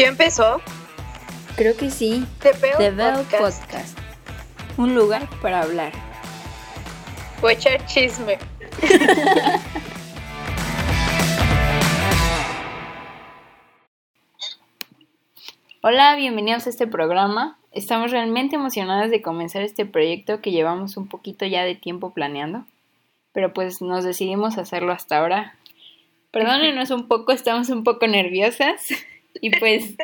¿Quién empezó? Creo que sí. The Bell The Bell Podcast. Podcast. Un lugar para hablar. Voy a echar chisme. Hola, bienvenidos a este programa. Estamos realmente emocionadas de comenzar este proyecto que llevamos un poquito ya de tiempo planeando, pero pues nos decidimos hacerlo hasta ahora. Perdónenos un poco, estamos un poco nerviosas y pues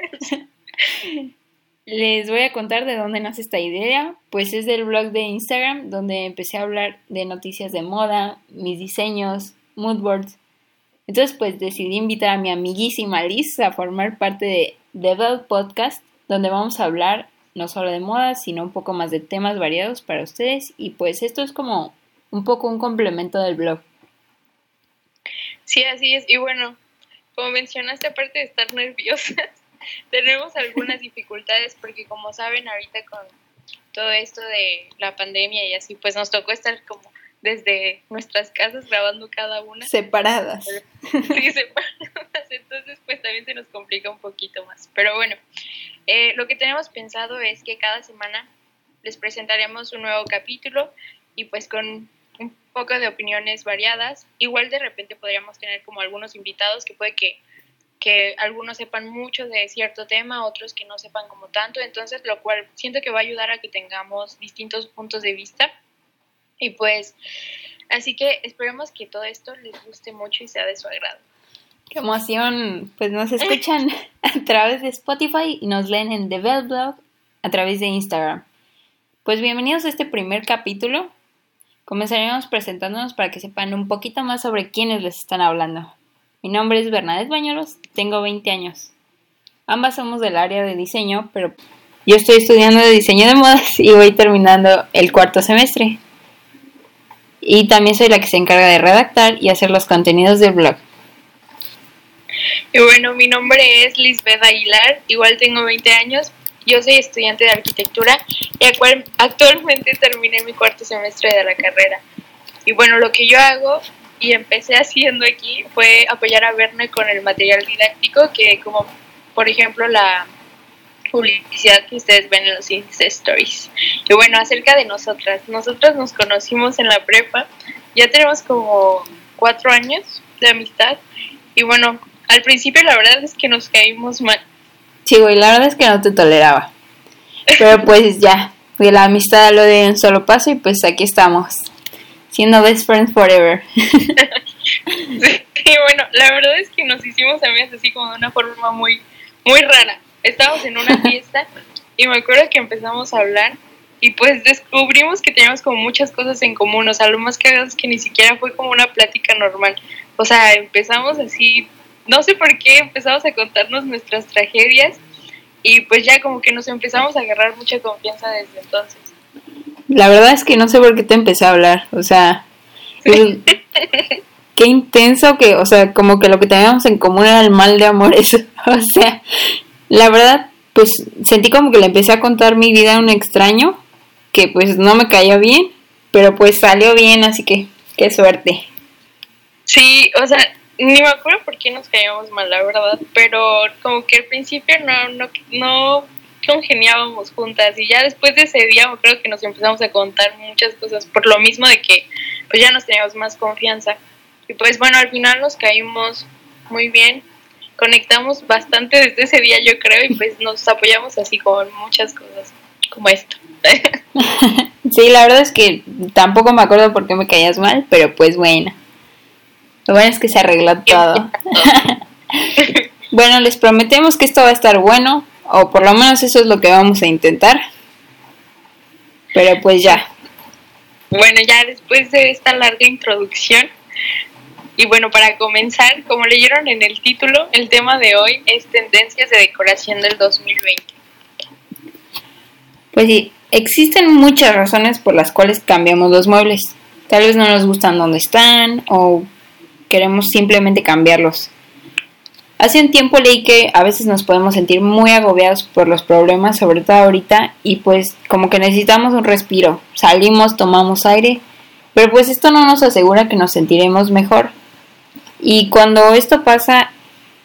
les voy a contar de dónde nace esta idea. Pues es del blog de Instagram donde empecé a hablar de noticias de moda, mis diseños, moodboards. Entonces pues decidí invitar a mi amiguísima Liz a formar parte de The Bell Podcast, donde vamos a hablar no solo de moda, sino un poco más de temas variados para ustedes. Y pues esto es como un poco un complemento del blog. Sí, así es. Y bueno, como mencionaste, aparte de estar nerviosas, tenemos algunas dificultades porque como saben, ahorita con todo esto de la pandemia y así, pues nos tocó estar como desde nuestras casas grabando cada una. Separadas. Sí, separadas. Entonces, pues también se nos complica un poquito más. Pero bueno, eh, lo que tenemos pensado es que cada semana les presentaremos un nuevo capítulo y pues con un poco de opiniones variadas. Igual de repente podríamos tener como algunos invitados que puede que, que algunos sepan mucho de cierto tema, otros que no sepan como tanto. Entonces, lo cual siento que va a ayudar a que tengamos distintos puntos de vista. Y pues, así que esperemos que todo esto les guste mucho y sea de su agrado. Qué emoción. Pues nos escuchan a través de Spotify y nos leen en The Bell Blog a través de Instagram. Pues bienvenidos a este primer capítulo. Comenzaremos presentándonos para que sepan un poquito más sobre quiénes les están hablando. Mi nombre es Bernadette Bañuelos, tengo 20 años. Ambas somos del área de diseño, pero yo estoy estudiando de diseño de modas y voy terminando el cuarto semestre. Y también soy la que se encarga de redactar y hacer los contenidos del blog. Y bueno, mi nombre es Lisbeth Aguilar, igual tengo 20 años, yo soy estudiante de arquitectura y actual- actualmente terminé mi cuarto semestre de la carrera. Y bueno, lo que yo hago y empecé haciendo aquí fue apoyar a Verne con el material didáctico, que como por ejemplo la publicidad que ustedes ven en los Insta Stories. Y bueno, acerca de nosotras, nosotras nos conocimos en la prepa, ya tenemos como cuatro años de amistad y bueno, al principio la verdad es que nos caímos mal. Sí, güey, la verdad es que no te toleraba. Pero pues ya, de la amistad lo de un solo paso y pues aquí estamos, siendo best friends forever. Sí, bueno, la verdad es que nos hicimos amigas así como de una forma muy, muy rara. Estábamos en una fiesta y me acuerdo que empezamos a hablar y pues descubrimos que teníamos como muchas cosas en común. O sea, lo más cagado es que ni siquiera fue como una plática normal. O sea, empezamos así, no sé por qué, empezamos a contarnos nuestras tragedias y pues ya como que nos empezamos a agarrar mucha confianza desde entonces. La verdad es que no sé por qué te empecé a hablar, o sea, el- qué intenso que, o sea, como que lo que teníamos en común era el mal de amores, o sea, la verdad, pues sentí como que le empecé a contar mi vida a un extraño, que pues no me caía bien, pero pues salió bien, así que qué suerte. Sí, o sea, ni me acuerdo por qué nos caíamos mal, la verdad, pero como que al principio no, no, no congeniábamos juntas y ya después de ese día acuerdo que nos empezamos a contar muchas cosas por lo mismo de que pues ya nos teníamos más confianza y pues bueno, al final nos caímos muy bien, conectamos bastante desde ese día yo creo y pues nos apoyamos así con muchas cosas como esto. Sí, la verdad es que tampoco me acuerdo por qué me caías mal, pero pues bueno. Lo bueno es que se arregló todo. Bueno, les prometemos que esto va a estar bueno, o por lo menos eso es lo que vamos a intentar. Pero pues ya. Bueno, ya después de esta larga introducción, y bueno, para comenzar, como leyeron en el título, el tema de hoy es tendencias de decoración del 2020. Pues sí, existen muchas razones por las cuales cambiamos los muebles. Tal vez no nos gustan donde están o queremos simplemente cambiarlos. Hace un tiempo leí que a veces nos podemos sentir muy agobiados por los problemas, sobre todo ahorita, y pues como que necesitamos un respiro. Salimos, tomamos aire, pero pues esto no nos asegura que nos sentiremos mejor. Y cuando esto pasa,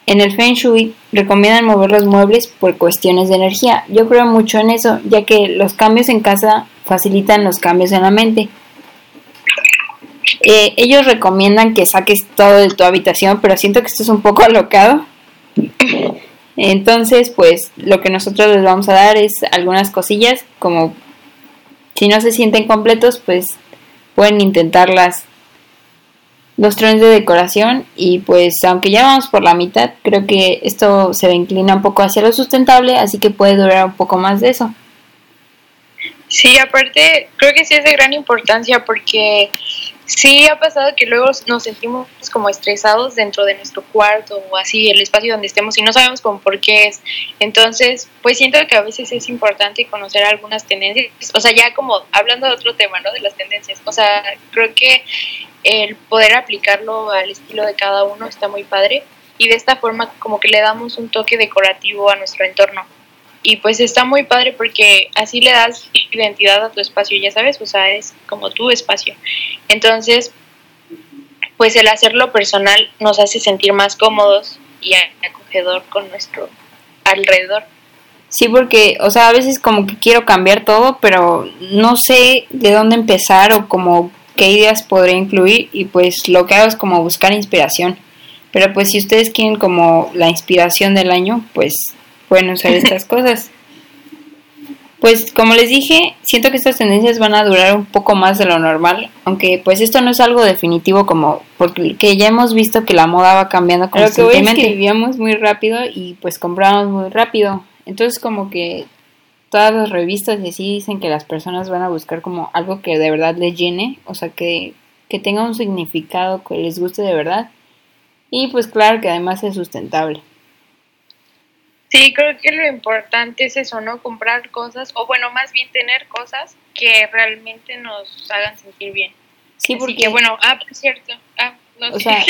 en el Feng Shui recomiendan mover los muebles por cuestiones de energía. Yo creo mucho en eso, ya que los cambios en casa facilitan los cambios en la mente. Eh, ellos recomiendan que saques todo de tu habitación, pero siento que esto es un poco alocado. Entonces, pues lo que nosotros les vamos a dar es algunas cosillas, como si no se sienten completos, pues pueden intentarlas los trenes de decoración y pues aunque ya vamos por la mitad, creo que esto se inclina un poco hacia lo sustentable, así que puede durar un poco más de eso. Sí, aparte creo que sí es de gran importancia porque sí ha pasado que luego nos sentimos como estresados dentro de nuestro cuarto o así, el espacio donde estemos y no sabemos con por qué es. Entonces, pues siento que a veces es importante conocer algunas tendencias, o sea, ya como hablando de otro tema, ¿no? De las tendencias. O sea, creo que el poder aplicarlo al estilo de cada uno está muy padre y de esta forma como que le damos un toque decorativo a nuestro entorno. Y pues está muy padre porque así le das identidad a tu espacio, ya sabes, o sea, es como tu espacio. Entonces, pues el hacerlo personal nos hace sentir más cómodos y acogedor con nuestro alrededor. Sí, porque, o sea, a veces como que quiero cambiar todo, pero no sé de dónde empezar o como qué ideas podría incluir y pues lo que hago es como buscar inspiración. Pero pues si ustedes quieren como la inspiración del año, pues pueden usar estas cosas. Pues como les dije, siento que estas tendencias van a durar un poco más de lo normal, aunque pues esto no es algo definitivo como porque ya hemos visto que la moda va cambiando constantemente. Lo que, que vivíamos muy rápido y pues comprábamos muy rápido. Entonces como que todas las revistas y así dicen que las personas van a buscar como algo que de verdad les llene, o sea, que, que tenga un significado que les guste de verdad. Y pues claro que además es sustentable. Sí, creo que lo importante es eso, ¿no? Comprar cosas, o bueno, más bien tener cosas que realmente nos hagan sentir bien. Sí, porque... bueno, ah, por cierto, ah, no o Sea,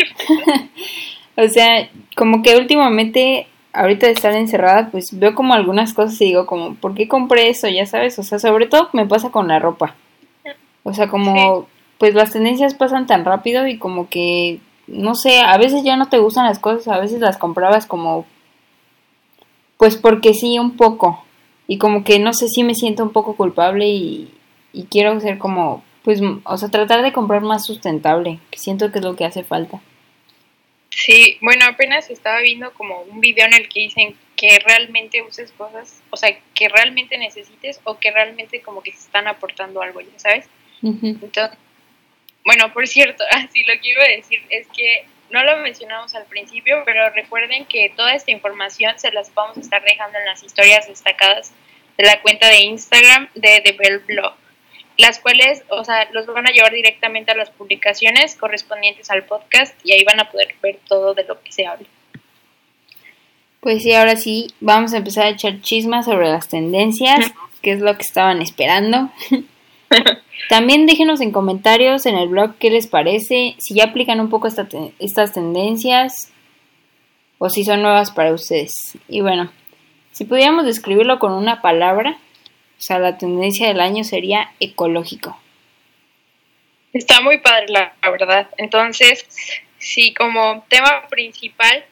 o sea, como que últimamente ahorita de estar encerrada, pues veo como algunas cosas y digo como, ¿por qué compré eso? Ya sabes, o sea, sobre todo me pasa con la ropa. O sea, como, pues las tendencias pasan tan rápido y como que, no sé, a veces ya no te gustan las cosas, a veces las comprabas como, pues porque sí, un poco. Y como que, no sé, si me siento un poco culpable y, y quiero ser como, pues, o sea, tratar de comprar más sustentable, que siento que es lo que hace falta. Sí, bueno, apenas estaba viendo como un video en el que dicen que realmente uses cosas, o sea, que realmente necesites o que realmente como que se están aportando algo, ¿ya sabes? Entonces, bueno, por cierto, así lo que iba a decir es que no lo mencionamos al principio, pero recuerden que toda esta información se las vamos a estar dejando en las historias destacadas de la cuenta de Instagram de The Bell Blog las cuales, o sea, los van a llevar directamente a las publicaciones correspondientes al podcast y ahí van a poder ver todo de lo que se habla. Pues sí, ahora sí, vamos a empezar a echar chismas sobre las tendencias, que es lo que estaban esperando. También déjenos en comentarios en el blog qué les parece, si ya aplican un poco estas tendencias o si son nuevas para ustedes. Y bueno, si pudiéramos describirlo con una palabra, o sea, la tendencia del año sería ecológico. Está muy padre, la, verdad. Entonces, sí, como tema principal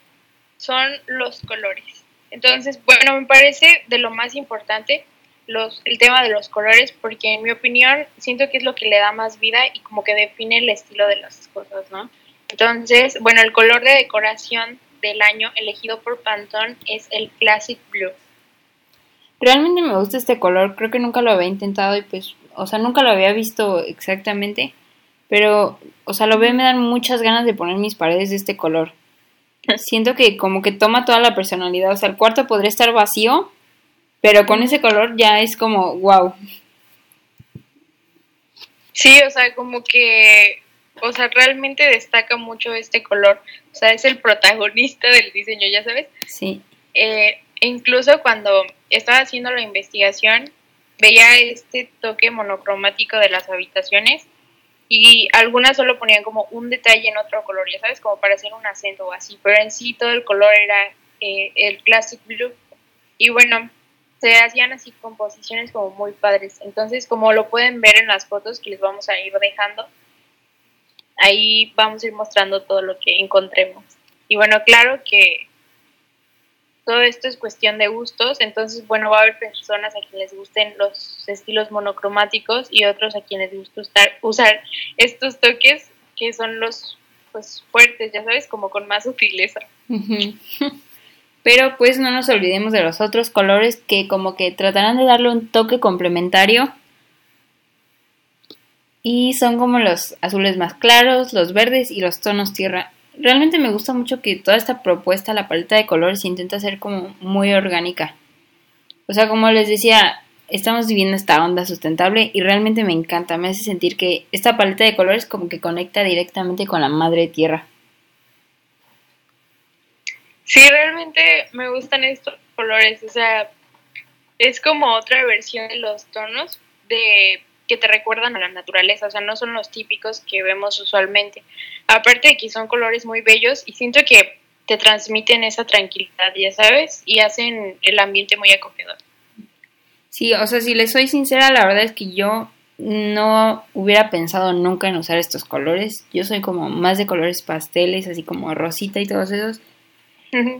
son los colores. Entonces, bueno, me parece de lo más importante los, el tema de los colores, porque en mi opinión siento que es lo que le da más vida y como que define el estilo de las cosas, ¿no? Entonces, bueno, el color de decoración del año elegido por Pantone es el Classic Blue. Realmente me gusta este color, creo que nunca lo había intentado y pues, o sea, nunca lo había visto exactamente, pero, o sea, lo veo y me dan muchas ganas de poner mis paredes de este color. Siento que como que toma toda la personalidad, o sea, el cuarto podría estar vacío, pero con ese color ya es como, wow. Sí, o sea, como que, o sea, realmente destaca mucho este color, o sea, es el protagonista del diseño, ya sabes. Sí. Eh, incluso cuando estaba haciendo la investigación, veía este toque monocromático de las habitaciones y algunas solo ponían como un detalle en otro color, ya sabes, como para hacer un acento o así, pero en sí todo el color era eh, el classic blue. Y bueno, se hacían así composiciones como muy padres. Entonces, como lo pueden ver en las fotos que les vamos a ir dejando, ahí vamos a ir mostrando todo lo que encontremos. Y bueno, claro que todo esto es cuestión de gustos, entonces bueno, va a haber personas a quienes les gusten los estilos monocromáticos y otros a quienes les gusta usar, estos toques que son los pues fuertes, ya sabes, como con más sutileza. Pero pues no nos olvidemos de los otros colores que como que tratarán de darle un toque complementario. Y son como los azules más claros, los verdes y los tonos tierra. Realmente me gusta mucho que toda esta propuesta, la paleta de colores, intenta ser como muy orgánica. O sea, como les decía, estamos viviendo esta onda sustentable y realmente me encanta. Me hace sentir que esta paleta de colores como que conecta directamente con la madre tierra. Sí, realmente me gustan estos colores, o sea, es como otra versión de los tonos de que te recuerdan a la naturaleza, o sea, no son los típicos que vemos usualmente. Aparte de que son colores muy bellos y siento que te transmiten esa tranquilidad, ya sabes, y hacen el ambiente muy acogedor. Sí, o sea, si les soy sincera, la verdad es que yo no hubiera pensado nunca en usar estos colores. Yo soy como más de colores pasteles, así como rosita y todos esos.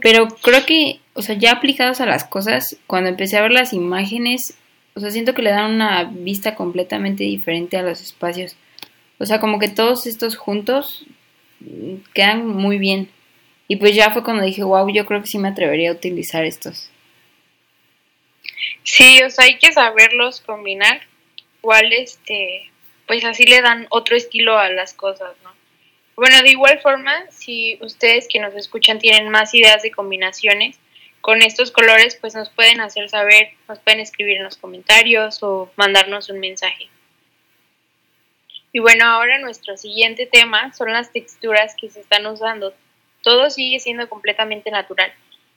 Pero creo que, o sea, ya aplicados a las cosas, cuando empecé a ver las imágenes, o sea, siento que le dan una vista completamente diferente a los espacios. O sea, como que todos estos juntos mm, quedan muy bien. Y pues ya fue cuando dije, wow, yo creo que sí me atrevería a utilizar estos. Sí, o sea, hay que saberlos combinar. Igual, este, pues así le dan otro estilo a las cosas, ¿no? Bueno, de igual forma, si ustedes que nos escuchan tienen más ideas de combinaciones con estos colores, pues nos pueden hacer saber, nos pueden escribir en los comentarios o mandarnos un mensaje. Y bueno, ahora nuestro siguiente tema son las texturas que se están usando. Todo sigue siendo completamente natural.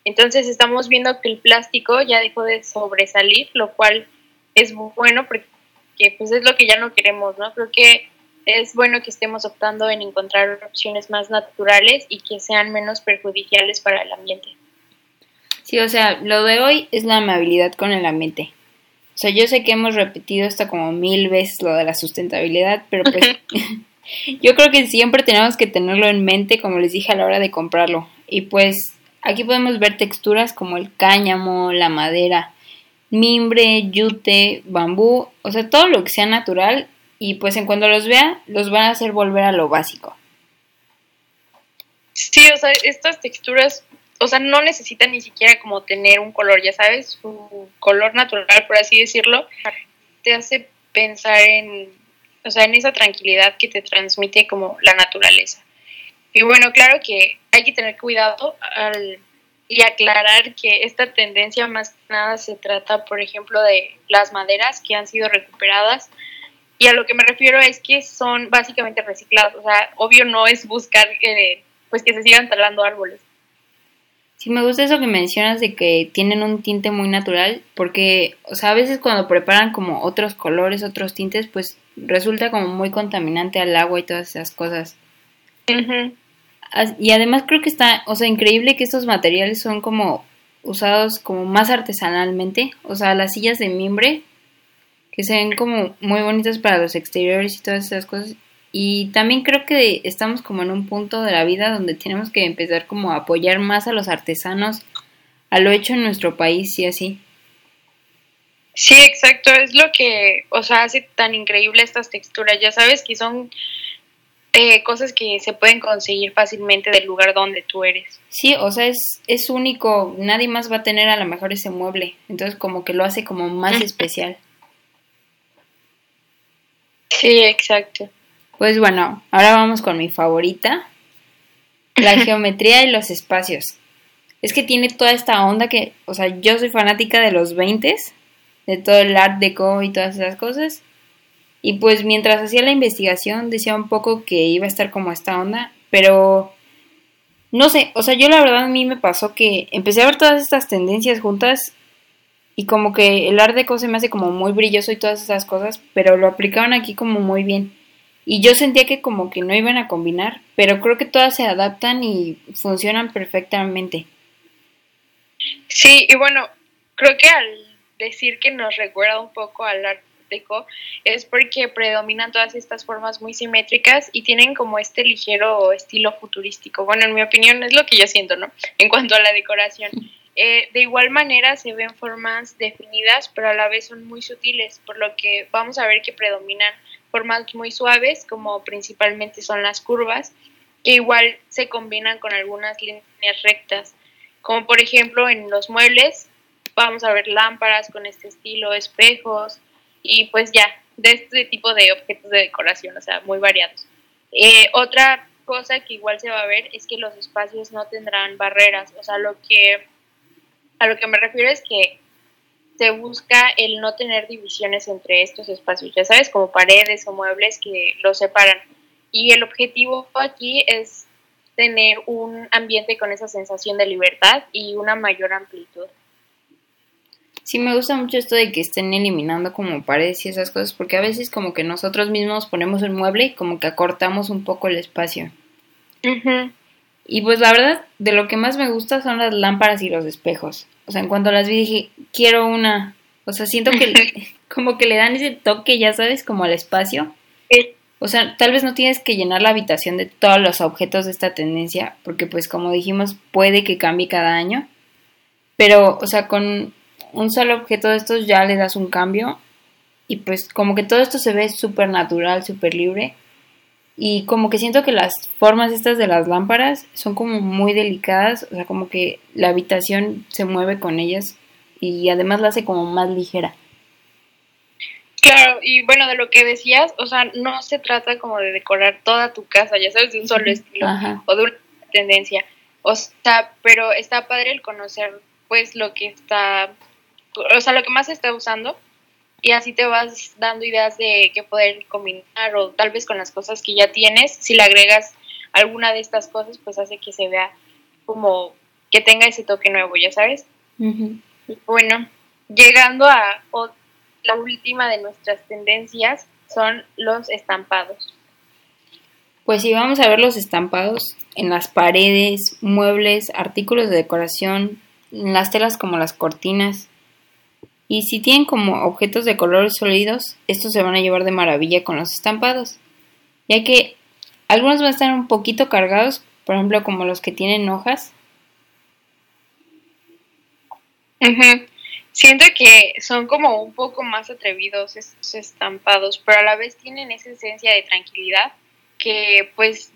Entonces estamos viendo que el plástico ya dejó de sobresalir, lo cual es bueno porque pues es lo que ya no queremos, ¿no? Creo que es bueno que estemos optando en encontrar opciones más naturales y que sean menos perjudiciales para el ambiente. Sí, o sea, lo de hoy es la amabilidad con el ambiente. O sea, yo sé que hemos repetido esto como mil veces lo de la sustentabilidad, pero pues yo creo que siempre tenemos que tenerlo en mente, como les dije a la hora de comprarlo. Y pues aquí podemos ver texturas como el cáñamo, la madera, mimbre, yute, bambú, o sea, todo lo que sea natural y pues en cuando los vea los van a hacer volver a lo básico. Sí, o sea, estas texturas, o sea, no necesitan ni siquiera como tener un color, ya sabes, su color natural, por así decirlo, te hace pensar en, o sea, en esa tranquilidad que te transmite como la naturaleza. Y bueno, claro que hay que tener cuidado al, y aclarar que esta tendencia más que nada se trata, por ejemplo, de las maderas que han sido recuperadas y a lo que me refiero es que son básicamente reciclados. O sea, obvio no es buscar eh, pues que se sigan talando árboles. Sí, me gusta eso que mencionas de que tienen un tinte muy natural, porque, o sea, a veces cuando preparan como otros colores, otros tintes, pues resulta como muy contaminante al agua y todas esas cosas. Y además creo que está, o sea, increíble que estos materiales son como usados como más artesanalmente, o sea, las sillas de mimbre que se ven como muy bonitas para los exteriores y todas esas cosas. Y también creo que estamos como en un punto de la vida donde tenemos que empezar como a apoyar más a los artesanos, a lo hecho en nuestro país y así. Sí, exacto, es lo que, o sea, hace tan increíble estas texturas, ya sabes que son eh, cosas que se pueden conseguir fácilmente del lugar donde tú eres. Sí, o sea, es, es único, nadie más va a tener a lo mejor ese mueble, entonces como que lo hace como más especial. Sí, exacto. Pues bueno, ahora vamos con mi favorita, la geometría y los espacios. Es que tiene toda esta onda que, o sea, yo soy fanática de los 20 de todo el art deco y todas esas cosas. Y pues mientras hacía la investigación decía un poco que iba a estar como esta onda, pero no sé, o sea, yo la verdad a mí me pasó que empecé a ver todas estas tendencias juntas y como que el art deco se me hace como muy brilloso y todas esas cosas, pero lo aplicaban aquí como muy bien. Y yo sentía que como que no iban a combinar, pero creo que todas se adaptan y funcionan perfectamente. Sí, y bueno, creo que al decir que nos recuerda un poco al art deco es porque predominan todas estas formas muy simétricas y tienen como este ligero estilo futurístico. Bueno, en mi opinión es lo que yo siento, ¿no? En cuanto a la decoración. Eh, de igual manera se ven formas definidas, pero a la vez son muy sutiles, por lo que vamos a ver que predominan formas muy suaves, como principalmente son las curvas, que igual se combinan con algunas líneas rectas, como por ejemplo en los muebles vamos a ver lámparas con este estilo, espejos y pues ya, de este tipo de objetos de decoración, o sea, muy variados. Eh, otra cosa que igual se va a ver es que los espacios no tendrán barreras, o sea, lo que a lo que me refiero es que se busca el no tener divisiones entre estos espacios, ya sabes, como paredes o muebles que los separan. Y el objetivo aquí es tener un ambiente con esa sensación de libertad y una mayor amplitud. Sí, me gusta mucho esto de que estén eliminando como paredes y esas cosas, porque a veces como que nosotros mismos ponemos un mueble y como que acortamos un poco el espacio. Y pues la verdad, de lo que más me gusta son las lámparas y los espejos. O sea, en cuanto las vi dije, quiero una. O sea, siento que como que le dan ese toque, ya sabes, como al espacio. O sea, tal vez no tienes que llenar la habitación de todos los objetos de esta tendencia, porque pues como dijimos, puede que cambie cada año. Pero, o sea, con un solo objeto de estos ya le das un cambio y pues como que todo esto se ve súper natural, súper libre y como que siento que las formas estas de las lámparas son como muy delicadas, o sea, como que la habitación se mueve con ellas y además la hace como más ligera. Claro, y bueno, de lo que decías, o sea, no se trata como de decorar toda tu casa, ya sabes, de un solo estilo o de una tendencia. O sea, pero está padre el conocer pues lo que está o sea, lo que más se está usando y así te vas dando ideas de qué poder combinar o tal vez con las cosas que ya tienes, si le agregas alguna de estas cosas, pues hace que se vea como que tenga ese toque nuevo, ya sabes. Bueno, llegando a la última de nuestras tendencias son los estampados. Pues sí, vamos a ver los estampados en las paredes, muebles, artículos de decoración, en las telas como las cortinas, y si tienen como objetos de colores sólidos, estos se van a llevar de maravilla con los estampados, ya que algunos van a estar un poquito cargados, por ejemplo como los que tienen hojas. Siento que son como un poco más atrevidos estos estampados, pero a la vez tienen esa esencia de tranquilidad que pues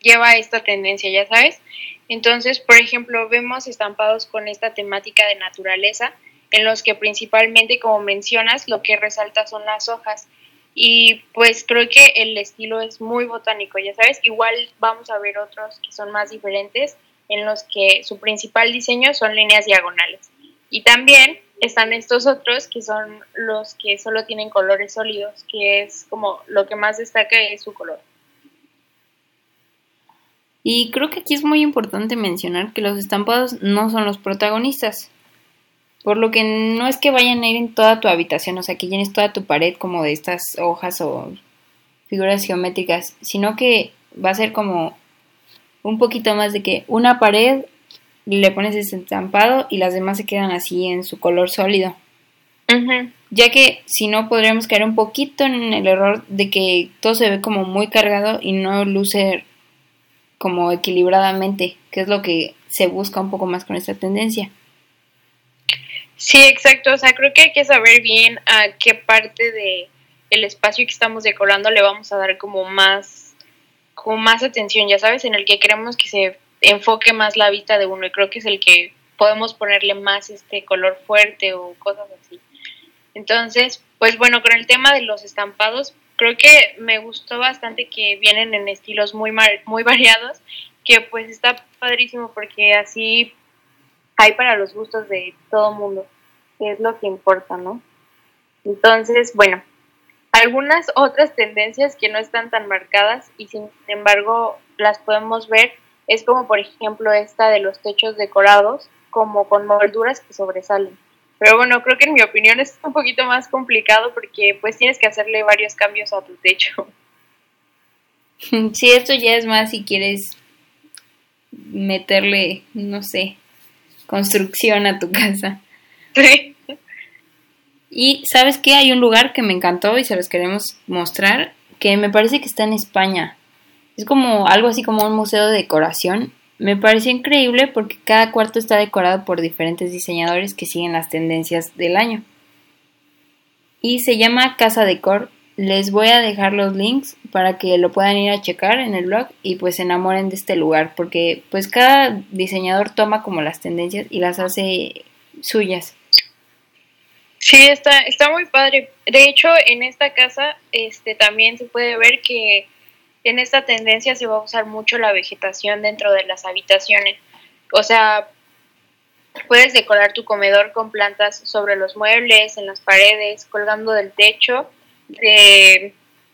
lleva esta tendencia, ya sabes. Entonces, por ejemplo, vemos estampados con esta temática de naturaleza en los que principalmente, como mencionas, lo que resalta son las hojas. Y pues creo que el estilo es muy botánico, ya sabes, igual vamos a ver otros que son más diferentes, en los que su principal diseño son líneas diagonales. Y también están estos otros que son los que solo tienen colores sólidos, que es como lo que más destaca es su color. Y creo que aquí es muy importante mencionar que los estampados no son los protagonistas. Por lo que no es que vayan a ir en toda tu habitación, o sea, que llenes toda tu pared como de estas hojas o figuras geométricas, sino que va a ser como un poquito más de que una pared le pones ese estampado y las demás se quedan así en su color sólido. Ya que si no podríamos caer un poquito en el error de que todo se ve como muy cargado y no luce como equilibradamente, que es lo que se busca un poco más con esta tendencia. Sí, exacto. O sea, creo que hay que saber bien a qué parte de el espacio que estamos decorando le vamos a dar como más, como más atención, ya sabes, en el que queremos que se enfoque más la vista de uno y creo que es el que podemos ponerle más este color fuerte o cosas así. Entonces, pues bueno, con el tema de los estampados, creo que me gustó bastante que vienen en estilos muy muy variados, que pues está padrísimo porque así hay para los gustos de todo mundo, que es lo que importa, ¿no? Entonces, bueno, algunas otras tendencias que no están tan marcadas y sin embargo las podemos ver es como por ejemplo esta de los techos decorados como con molduras que sobresalen. Pero bueno, creo que en mi opinión es un poquito más complicado porque pues tienes que hacerle varios cambios a tu techo. Sí, esto ya es más si quieres meterle, no sé, construcción a tu casa. Sí. Y sabes que hay un lugar que me encantó y se los queremos mostrar, que me parece que está en España. Es como algo así como un museo de decoración. Me pareció increíble porque cada cuarto está decorado por diferentes diseñadores que siguen las tendencias del año. Y se llama Casa Decor. Les voy a dejar los links para que lo puedan ir a checar en el blog y pues se enamoren de este lugar porque pues cada diseñador toma como las tendencias y las hace suyas. Sí, está, está muy padre. De hecho, en esta casa este, también se puede ver que en esta tendencia se va a usar mucho la vegetación dentro de las habitaciones. O sea, puedes decorar tu comedor con plantas sobre los muebles, en las paredes, colgando del techo.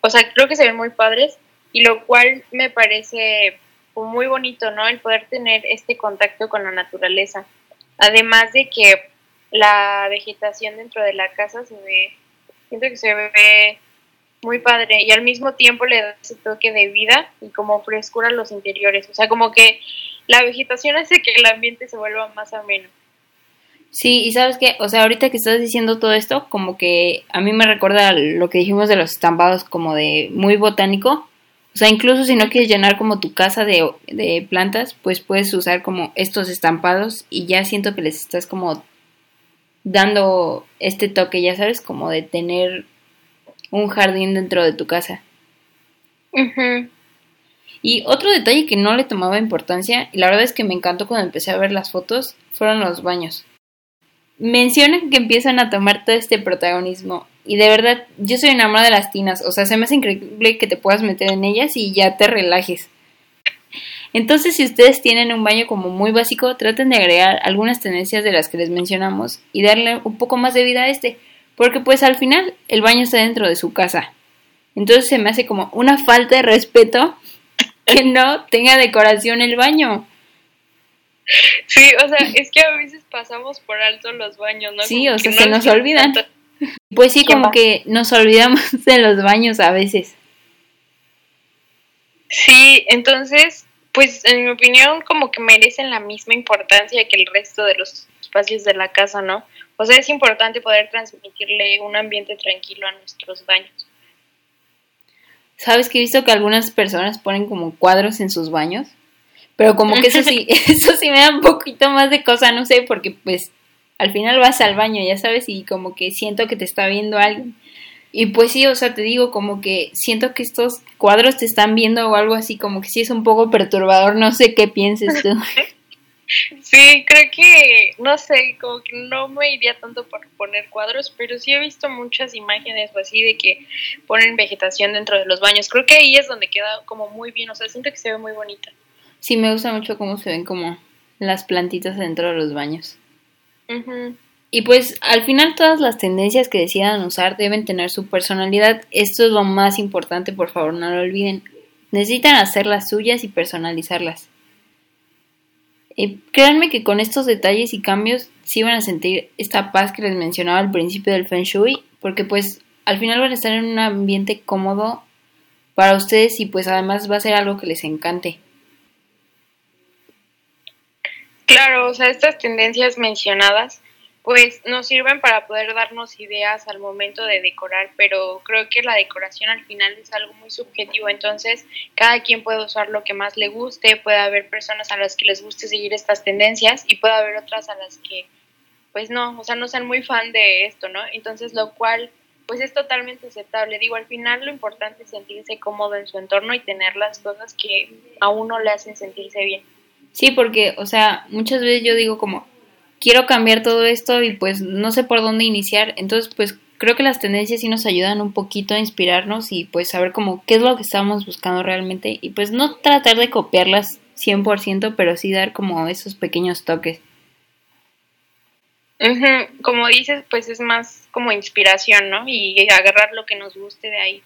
O sea, creo que se ven muy padres y lo cual me parece muy bonito, ¿no? El poder tener este contacto con la naturaleza. Además de que la vegetación dentro de la casa se ve, siento que se ve muy padre y al mismo tiempo le da ese toque de vida y como frescura a los interiores. O sea, como que la vegetación hace que el ambiente se vuelva más ameno. Sí, y sabes que, o sea, ahorita que estás diciendo todo esto, como que a mí me recuerda lo que dijimos de los estampados como de muy botánico. O sea, incluso si no quieres llenar como tu casa de, de plantas, pues puedes usar como estos estampados y ya siento que les estás como dando este toque, ya sabes, como de tener un jardín dentro de tu casa. Y otro detalle que no le tomaba importancia, y la verdad es que me encantó cuando empecé a ver las fotos, fueron los baños. Mencionan que empiezan a tomar todo este protagonismo. Y de verdad, yo soy enamorada de las tinas. O sea, se me hace increíble que te puedas meter en ellas y ya te relajes. Entonces, si ustedes tienen un baño como muy básico, traten de agregar algunas tendencias de las que les mencionamos y darle un poco más de vida a este. Porque pues al final el baño está dentro de su casa. Entonces se me hace como una falta de respeto que no tenga decoración el baño. Sí, o sea, es que a veces pasamos por alto los baños, ¿no? Sí, o sea, se nos olvidan. Pues sí, como que nos olvidamos de los baños a veces. Sí, entonces, pues en mi opinión como que merecen la misma importancia que el resto de los espacios de la casa, ¿no? O sea, es importante poder transmitirle un ambiente tranquilo a nuestros baños. ¿Sabes que he visto que algunas personas ponen como cuadros en sus baños? Pero como que eso sí, eso sí me da un poquito más de cosa, no sé, porque pues al final vas al baño, ya sabes, y como que siento que te está viendo alguien. Y pues sí, o sea, te digo como que siento que estos cuadros te están viendo o algo así, como que sí es un poco perturbador, no sé qué pienses tú. Sí, creo que, no sé, como que no me iría tanto por poner cuadros, pero sí he visto muchas imágenes o así de que ponen vegetación dentro de los baños. Creo que ahí es donde queda como muy bien, o sea, siento que se ve muy bonita. Sí, me gusta mucho cómo se ven como las plantitas dentro de los baños. Y pues al final todas las tendencias que decidan usar deben tener su personalidad. Esto es lo más importante, por favor, no lo olviden. Necesitan hacer las suyas y personalizarlas. Y créanme que con estos detalles y cambios sí van a sentir esta paz que les mencionaba al principio del Feng Shui, porque pues al final van a estar en un ambiente cómodo para ustedes y pues además va a ser algo que les encante. Claro, o sea, estas tendencias mencionadas pues nos sirven para poder darnos ideas al momento de decorar, pero creo que la decoración al final es algo muy subjetivo, entonces cada quien puede usar lo que más le guste, puede haber personas a las que les guste seguir estas tendencias y puede haber otras a las que pues no, o sea, no sean muy fan de esto, ¿no? Entonces lo cual pues es totalmente aceptable. Digo, al final lo importante es sentirse cómodo en su entorno y tener las cosas que a uno le hacen sentirse bien. Sí, porque, o sea, muchas veces yo digo como, quiero cambiar todo esto y pues no sé por dónde iniciar. Entonces, pues creo que las tendencias sí nos ayudan un poquito a inspirarnos y pues saber como qué es lo que estamos buscando realmente y pues no tratar de copiarlas 100%, pero sí dar como esos pequeños toques. Como dices, pues es más como inspiración, ¿no? Y agarrar lo que nos guste de ahí.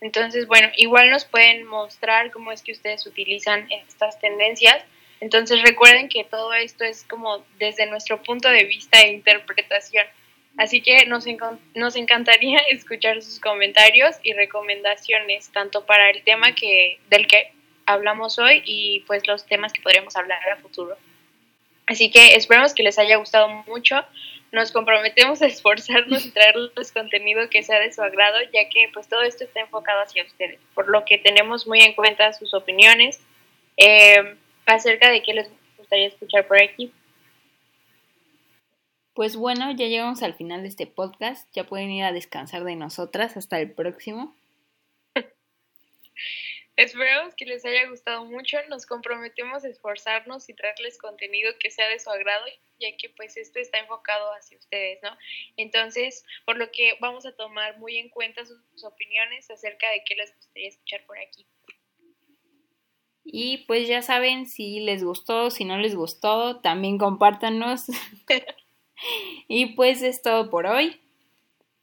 Entonces, bueno, igual nos pueden mostrar cómo es que ustedes utilizan estas tendencias entonces recuerden que todo esto es como desde nuestro punto de vista e interpretación. Así que nos, nos encantaría escuchar sus comentarios y recomendaciones, tanto para el tema que, del que hablamos hoy y pues los temas que podríamos hablar a futuro. Así que esperamos que les haya gustado mucho. Nos comprometemos a esforzarnos y traerles contenido que sea de su agrado, ya que pues todo esto está enfocado hacia ustedes, por lo que tenemos muy en cuenta sus opiniones. Eh, acerca de qué les gustaría escuchar por aquí. Pues bueno, ya llegamos al final de este podcast. Ya pueden ir a descansar de nosotras. Hasta el próximo. Esperamos que les haya gustado mucho. Nos comprometemos a esforzarnos y traerles contenido que sea de su agrado, ya que pues esto está enfocado hacia ustedes, ¿no? Entonces, por lo que vamos a tomar muy en cuenta sus, sus opiniones acerca de qué les gustaría escuchar por aquí. Y pues ya saben, si les gustó, si no les gustó, también compártanos. Y pues es todo por hoy.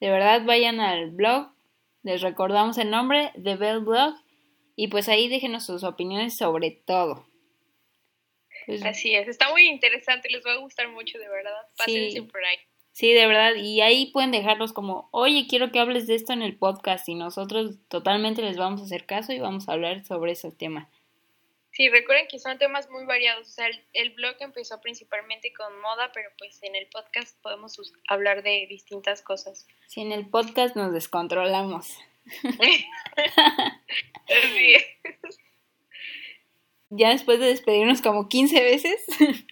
De verdad vayan al blog. Les recordamos el nombre de Bell Blog. Y pues ahí déjenos sus opiniones sobre todo. Pues, Así es, está muy interesante, les va a gustar mucho, de verdad. Pásense Sí. por ahí. Sí, de verdad. Y ahí pueden dejarlos como, oye, quiero que hables de esto en el podcast. Y nosotros totalmente les vamos a hacer caso y vamos a hablar sobre ese tema. Sí, recuerden que son temas muy variados. O sea, el, el blog empezó principalmente con moda, pero pues en el podcast podemos hablar de distintas cosas. Si en el podcast nos descontrolamos. Así es. Ya después de despedirnos como 15 veces.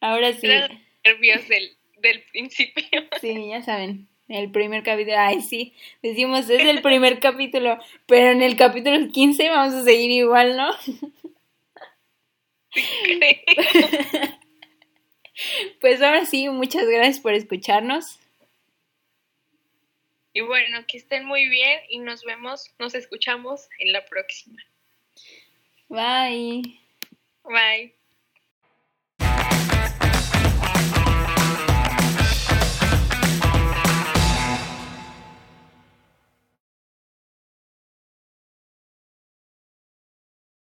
Ahora sí. Los nervios del, del principio. Sí, ya saben. El primer capítulo. Ay, sí. Decimos, es el primer capítulo. Pero en el capítulo 15 vamos a seguir igual, ¿no? Pues ahora sí, muchas gracias por escucharnos. y bueno, que estén muy bien y nos vemos, nos escuchamos en la próxima. Bye.